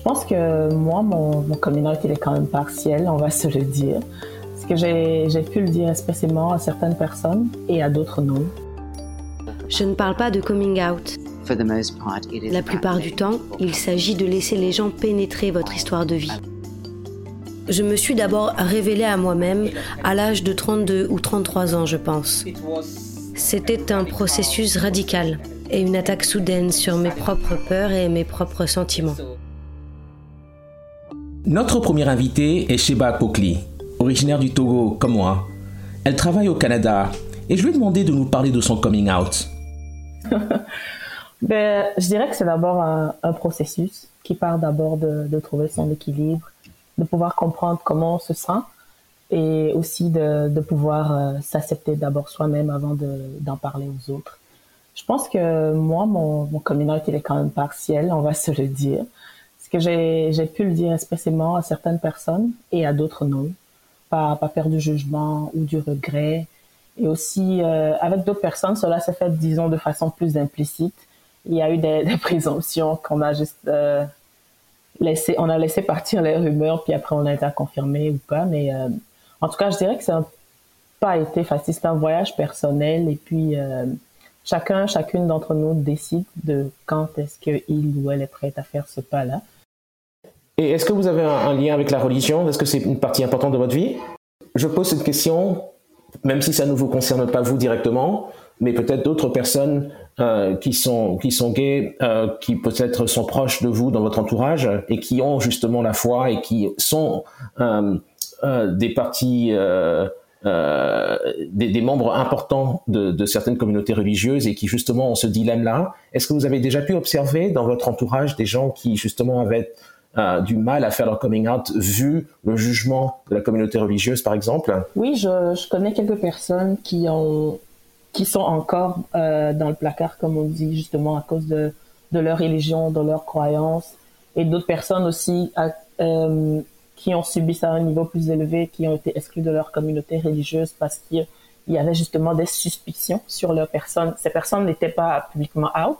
Je pense que moi, mon, mon coming out, il est quand même partiel, on va se le dire. Parce que j'ai pu le dire especially à certaines personnes et à d'autres non. Je ne parle pas de coming out. La plupart du temps, il s'agit de laisser les gens pénétrer votre histoire de vie. Je me suis d'abord révélée à moi-même à l'âge de 32 ou 33 ans, je pense. C'était un processus radical et une attaque soudaine sur mes propres peurs et mes propres sentiments. Notre première invitée est Sheba Pokli, originaire du Togo comme moi. Elle travaille au Canada et je lui ai demandé de nous parler de son coming out. ben, je dirais que c'est d'abord un, processus qui part d'abord de, trouver son équilibre, de pouvoir comprendre comment on se sent et aussi de, de pouvoir euh, s'accepter d'abord soi-même avant d'en parler aux autres. Je pense que moi, mon, mon coming out, il est quand même partiel, on va se le dire. Que j'ai pu le dire spécialement à certaines personnes et à d'autres non. Pas, pas faire du jugement ou du regret. Et aussi, euh, avec d'autres personnes, cela s'est fait, disons, de façon plus implicite. Il y a eu des, présomptions qu'on a juste euh, laissé, on a laissé partir les rumeurs, puis après on a été confirmé ou pas. Mais euh, en tout cas, je dirais que ça n'a pas été facile. C'est un voyage personnel et puis chacun, chacune d'entre nous décide de quand est-ce qu'il ou elle est prête à faire ce pas-là. Et est-ce que vous avez un, lien avec la religion? Est-ce que c'est une partie importante de votre vie? Je pose cette question, même si ça ne vous concerne pas vous directement, mais peut-être d'autres personnes euh, qui sont qui sont gays, euh, qui peut-être sont proches de vous dans votre entourage et qui ont justement la foi et qui sont euh, des partis, euh, des, membres importants de, certaines communautés religieuses et qui justement ont ce dilemme-là. Est-ce que vous avez déjà pu observer dans votre entourage des gens qui justement avaient euh, du mal à faire leur coming out vu le jugement de la communauté religieuse, par exemple? Oui, je, connais quelques personnes qui ont qui sont encore euh, dans le placard, comme on dit, justement à cause de, leur religion, de leurs croyances, et d'autres personnes aussi euh, qui ont subi ça à un niveau plus élevé, qui ont été exclus de leur communauté religieuse parce qu'il y avait justement des suspicions sur leur personne. Ces personnes n'étaient pas publiquement out,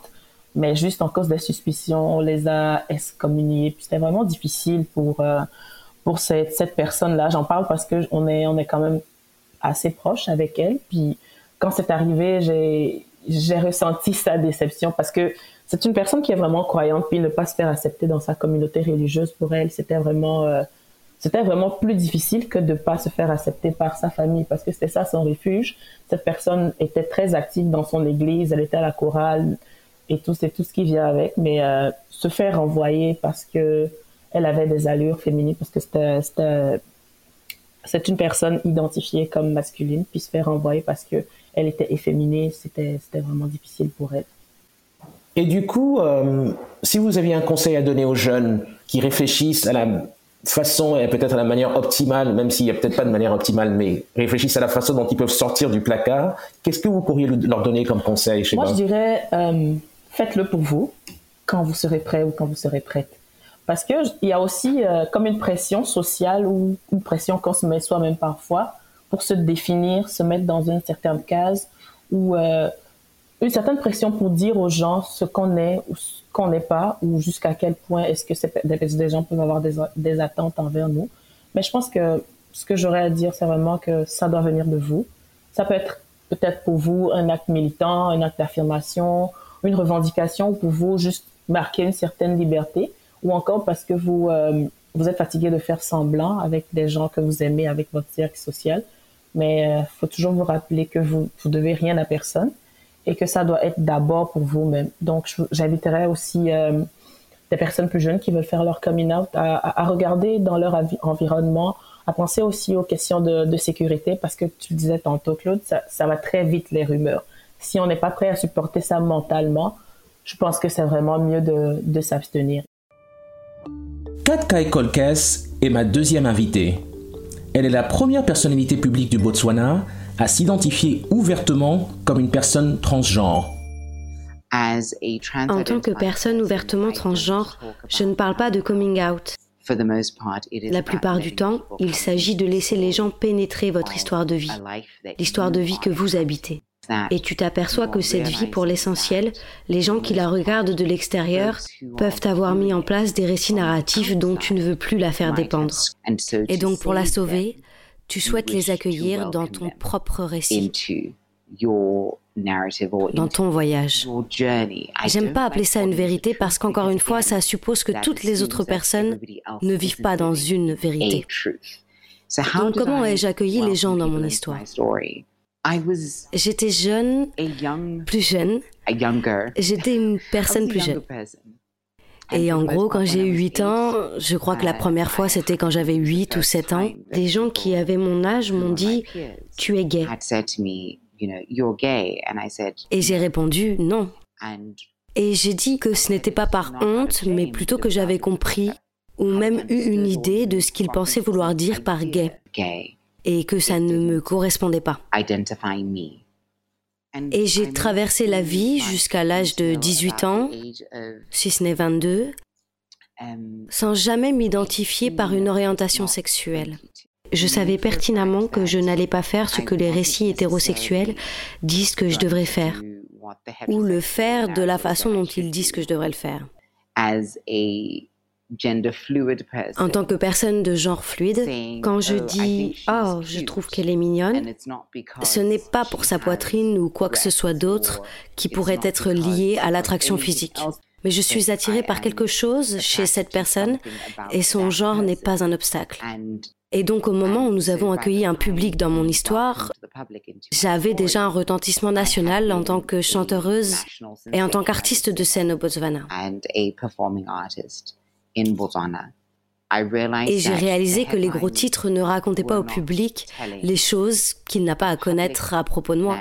mais juste en cause des suspicions, on les a excommuniés. Puis c'était vraiment difficile pour euh, pour cette, cette personne-là. J'en parle parce que on est on est quand même assez proche avec elle. Puis quand c'est arrivé, j'ai j'ai ressenti sa déception parce que c'est une personne qui est vraiment croyante. Puis ne pas se faire accepter dans sa communauté religieuse pour elle, c'était vraiment euh, c'était vraiment plus difficile que de pas se faire accepter par sa famille parce que c'était ça son refuge. Cette personne était très active dans son église, elle était à la chorale et tout c'est tout ce qui vient avec, mais euh, se faire renvoyer parce que elle avait des allures féminines parce que c'était c'est une personne identifiée comme masculine puis se faire renvoyer parce que elle était efféminée, c'était c'était vraiment difficile pour elle. Et du coup, euh, si vous aviez un conseil à donner aux jeunes qui réfléchissent à la façon et peut-être à la manière optimale, même s'il n'y a peut-être pas de manière optimale, mais réfléchissent à la façon dont ils peuvent sortir du placard. Qu'est-ce que vous pourriez leur donner comme conseil chez Moi, je dirais, euh, faites-le pour vous quand vous serez prêt ou quand vous serez prête. Parce que il y a aussi euh, comme une pression sociale ou une pression qu'on se met soi-même parfois pour se définir, se mettre dans une certaine case ou euh, une certaine pression pour dire aux gens ce qu'on est ou ce qu'on n'est pas ou jusqu'à quel point est-ce que des gens peuvent avoir des, des, attentes envers nous. Mais je pense que ce que j'aurais à dire, c'est vraiment que ça doit venir de vous. Ça peut être peut-être pour vous un acte militant, un acte d'affirmation, une revendication, ou pour vous juste marquer une certaine liberté, ou encore parce que vous euh, vous êtes fatigué de faire semblant avec des gens que vous aimez, avec votre cercle social. Mais il euh, faut toujours vous rappeler que vous vous devez rien à personne et que ça doit être d'abord pour vous-même. Donc, j'inviterais aussi euh, des personnes plus jeunes qui veulent faire leur coming out à, regarder dans leur environnement, à penser aussi aux questions de, sécurité, parce que tu le disais tantôt, Claude, ça va très vite les rumeurs. Si on n'est pas prêt à supporter ça mentalement, je pense que c'est vraiment mieux de, de s'abstenir. Kat Kai Kolkes est ma deuxième invitée. Elle est la première personnalité publique du Botswana à s'identifier ouvertement comme une personne transgenre. En tant que personne ouvertement transgenre, je ne parle pas de coming out. La plupart du temps, il s'agit de laisser les gens pénétrer votre histoire de vie, l'histoire de vie que vous habitez. Et tu t'aperçois que cette vie, pour l'essentiel, les gens qui la regardent de l'extérieur peuvent avoir mis en place des récits narratifs dont tu ne veux plus la faire dépendre. Et donc pour la sauver, tu souhaites les accueillir dans ton propre récit dans ton voyage. J'aime pas appeler ça une vérité parce qu'encore une fois, ça suppose que toutes les autres personnes ne vivent pas dans une vérité. Donc comment ai-je accueilli les gens dans mon histoire? J'étais jeune, plus jeune. J'étais une personne plus jeune. Et en gros, quand j'ai eu 8 ans, je crois que la première fois, c'était quand j'avais 8 ou 7 ans, des gens qui avaient mon âge m'ont dit, tu es gay. Et j'ai répondu non. Et j'ai dit que ce n'était pas par honte, mais plutôt que j'avais compris ou même eu une idée de ce qu'ils pensaient vouloir dire par gay. Et que ça ne me correspondait pas. Et j'ai traversé la vie jusqu'à l'âge de 18 ans, si ce n'est 22, um, sans jamais m'identifier par une orientation sexuelle. Je savais pertinemment que je n'allais pas faire ce que les récits hétérosexuels disent que je devrais faire, ou le faire de la façon dont ils disent que je devrais le faire. En tant que personne de genre fluide, quand je dis ⁇ Oh, je trouve qu'elle est mignonne ⁇ ce n'est pas pour sa poitrine ou quoi que ce soit d'autre qui pourrait être lié à l'attraction physique. Mais je suis attirée par quelque chose chez cette personne et son genre n'est pas un obstacle. Et donc au moment où nous avons accueilli un public dans mon histoire, j'avais déjà un retentissement national en tant que chanteuse et en tant qu'artiste de scène au Botswana. Et j'ai réalisé que les gros titres ne racontaient pas au public les choses qu'il n'a pas à connaître à propos de moi.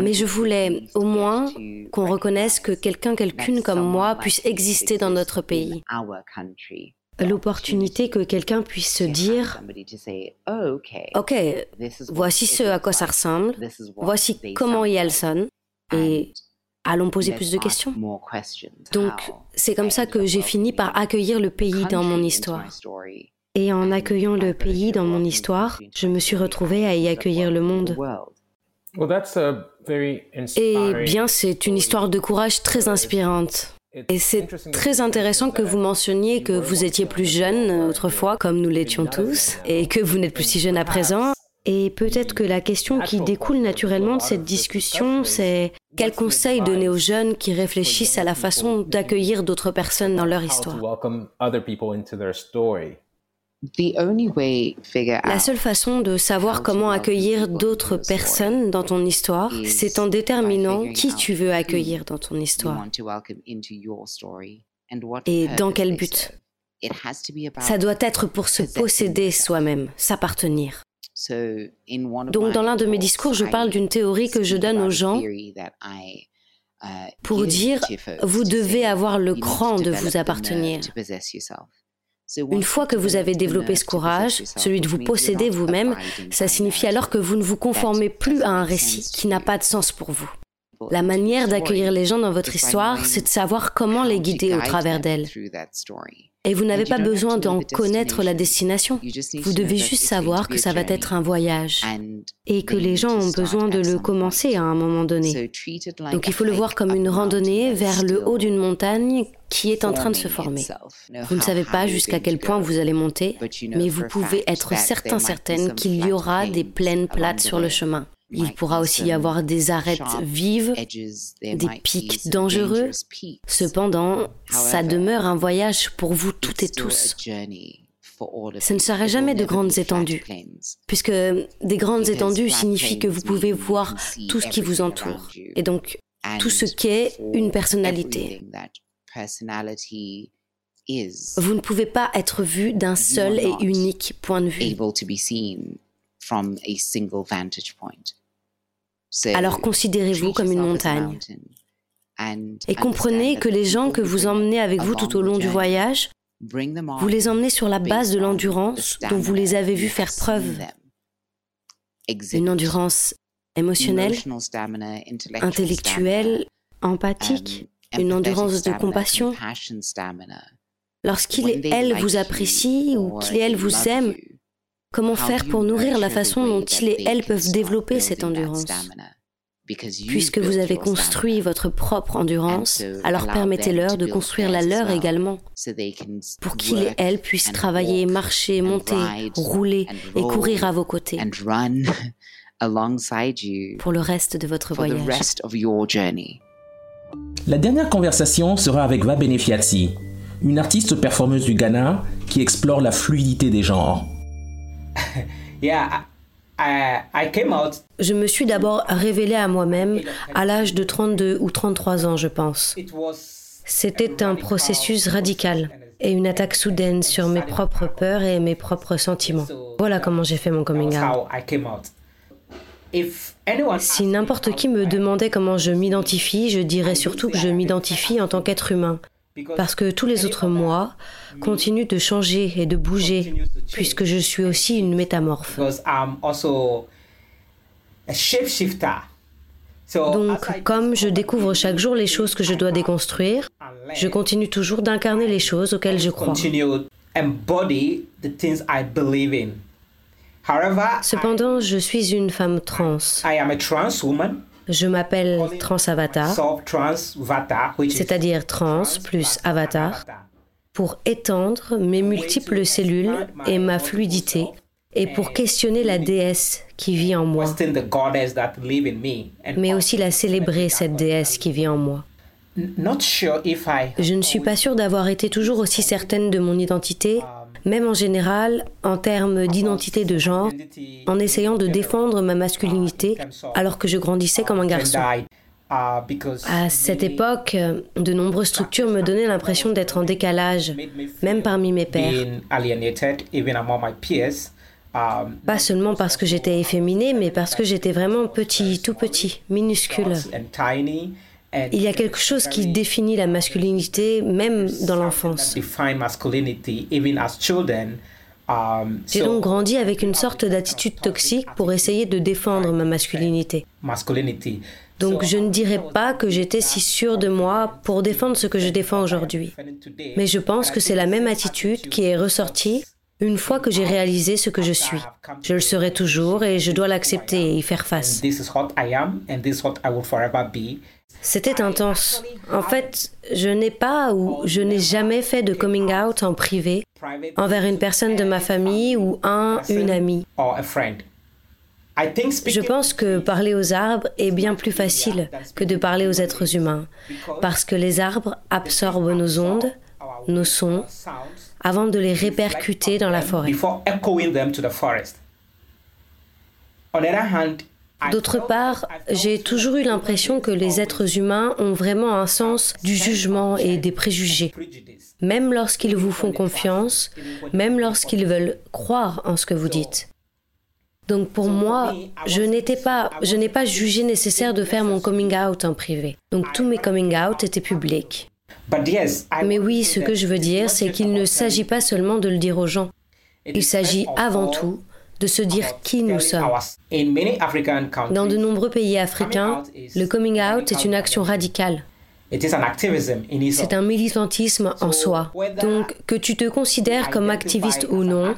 Mais je voulais au moins qu'on reconnaisse que quelqu'un, quelqu'une comme moi puisse exister dans notre pays. l'opportunité que quelqu'un puisse se dire, OK, voici ce à quoi ça ressemble, voici comment sonne, et allons poser plus de questions. Donc, c'est comme ça que j'ai fini par accueillir le pays dans mon histoire. Et en accueillant le pays dans mon histoire, je me suis retrouvée à y accueillir le monde. Et bien, c'est une histoire de courage très inspirante. Et c'est très intéressant que vous mentionniez que vous étiez plus jeune autrefois, comme nous l'étions tous, et que vous n'êtes plus si jeune à présent. Et peut-être que la question qui découle naturellement de cette discussion, c'est quel conseil donner aux jeunes qui réfléchissent à la façon d'accueillir d'autres personnes dans leur histoire? La seule façon de savoir comment accueillir d'autres personnes dans ton histoire, c'est en déterminant qui tu veux accueillir dans ton histoire. et dans quel but? Ça doit être pour se posséder soi-même, s'appartenir. Donc dans l'un de mes discours, je parle d'une théorie que je donne aux gens uh, pour dire, vous devez avoir le cran de vous appartenir. Une fois que vous avez développé ce courage, celui de vous posséder vous-même, ça signifie alors que vous ne vous conformez plus à un récit qui n'a pas de sens pour vous. La manière d'accueillir les gens dans votre histoire, c'est de savoir comment les guider au travers d'elle. Et vous n'avez pas besoin d'en connaître la destination. Vous devez juste savoir que ça va être un voyage et que les gens ont besoin de le commencer à un moment donné. Donc il faut le voir comme une randonnée vers le haut d'une montagne qui est en train de se former. Vous ne savez pas jusqu'à quel point vous allez monter, mais vous pouvez être certain, certaine qu'il y aura des plaines plates sur le chemin. Il pourra aussi y avoir des arêtes vives, des pics dangereux. Cependant, ça demeure un voyage pour vous toutes et tous. Ce ne sera jamais de grandes étendues, puisque des grandes étendues signifient que vous pouvez voir tout ce qui vous entoure, et donc tout ce qu'est une personnalité. Vous ne pouvez pas être vu d'un seul et unique point de vue. Alors considérez-vous comme une montagne. Et comprenez que les gens que vous emmenez avec vous tout au long du voyage Vous les emmenez sur la base de l'endurance dont vous les avez vus faire preuve. Une endurance émotionnelle, intellectuelle, empathique, une endurance de compassion. Lorsqu'il et elle vous apprécient ou qu'il et elle vous aiment, comment faire pour nourrir la façon dont il et elle peuvent développer cette endurance? Puisque vous avez construit votre propre endurance, alors permettez-leur de construire la leur également, pour qu'ils et elles puissent travailler, marcher, monter, rouler et courir à vos côtés. pour le reste de votre voyage. La dernière conversation sera avec Va Benefiazi, une artiste performeuse du Ghana qui explore la fluidité des genres. Je me suis d'abord révélée à moi-même à l'âge de 32 ou 33 ans, je pense. C'était un processus radical et une attaque soudaine sur mes propres peurs et mes propres sentiments. Voilà comment j'ai fait mon coming out. Si n'importe qui me demandait comment je m'identifie, je dirais surtout que je m'identifie en tant qu'être humain, parce que tous les autres moi continuent de changer et de bouger, puisque je suis aussi une métamorphe. Donc, comme je découvre chaque jour les choses que je dois déconstruire, je continue toujours d'incarner les choses auxquelles je crois. Cependant, je suis une femme trans. Je m'appelle Trans Avatar, c'est-à-dire trans plus avatar, pour étendre mes multiples cellules et ma fluidité et pour questionner la déesse qui vit en moi, mais aussi la célébrer, cette déesse qui vit en moi. Je ne suis pas sûre d'avoir été toujours aussi certaine de mon identité même en général, en termes d'identité de genre, en essayant de défendre ma masculinité alors que je grandissais comme un garçon. À cette époque, de nombreuses structures me donnaient l'impression d'être en décalage, même parmi mes pairs. Pas seulement parce que j'étais efféminé, mais parce que j'étais vraiment petit, tout petit, minuscule. Il y a quelque chose qui définit la masculinité même dans l'enfance. Um, J'ai donc grandi avec une sorte d'attitude toxique pour essayer de défendre ma masculinité. Donc je ne dirais pas que j'étais si sûre de moi pour défendre ce que je défends aujourd'hui. Mais je pense que c'est la même attitude qui est ressortie une fois que j'ai réalisé ce que je suis. Je le serai toujours et je dois l'accepter et y faire face. C'était intense. En fait, je n'ai pas ou je n'ai jamais fait de coming out en privé envers une personne de ma famille ou un, une amie. Je pense que parler aux arbres est bien plus facile que de parler aux êtres humains, parce que les arbres absorbent nos ondes, nos sons, avant de les répercuter dans la forêt. D'autre part, j'ai toujours eu l'impression que les êtres humains ont vraiment un sens du jugement et des préjugés, même lorsqu'ils vous font confiance, même lorsqu'ils veulent croire en ce que vous dites. Donc pour moi, je n'étais pas, je n'ai pas jugé nécessaire de faire mon coming out en privé. Donc tous mes coming out étaient publics. Mais oui, ce que je veux dire, c'est qu'il ne s'agit pas seulement de le dire aux gens. Il s'agit avant tout de se dire qui nous sommes. Dans de nombreux pays africains, le coming out est une action radicale. C'est un militantisme en soi. Donc, que tu te considères comme activiste ou non,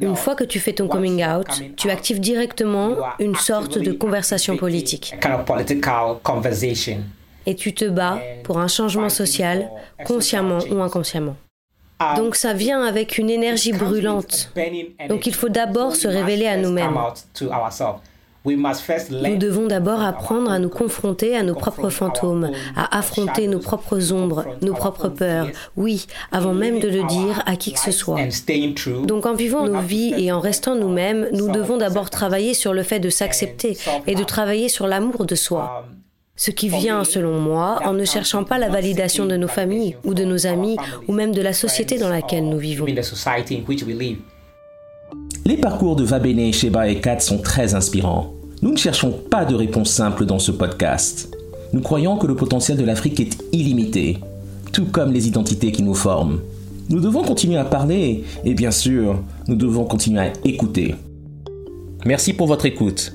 une fois que tu fais ton coming out, tu actives directement une sorte de conversation politique. Et tu te bats pour un changement social, consciemment ou inconsciemment. Donc ça vient avec une énergie brûlante. Donc il faut d'abord se révéler à nous-mêmes. Nous devons d'abord apprendre à nous confronter à nos propres fantômes, à affronter nos propres ombres, nos propres peurs, oui, avant même de le dire à qui que ce soit. Donc en vivant nos vies et en restant nous-mêmes, nous devons d'abord travailler sur le fait de s'accepter et de travailler sur l'amour de soi. Ce qui vient, selon moi, en ne cherchant pas la validation de nos familles ou de nos amis ou même de la société dans laquelle nous vivons. Les parcours de Vabene, Sheba et Kat sont très inspirants. Nous ne cherchons pas de réponse simple dans ce podcast. Nous croyons que le potentiel de l'Afrique est illimité, tout comme les identités qui nous forment. Nous devons continuer à parler et bien sûr, nous devons continuer à écouter. Merci pour votre écoute.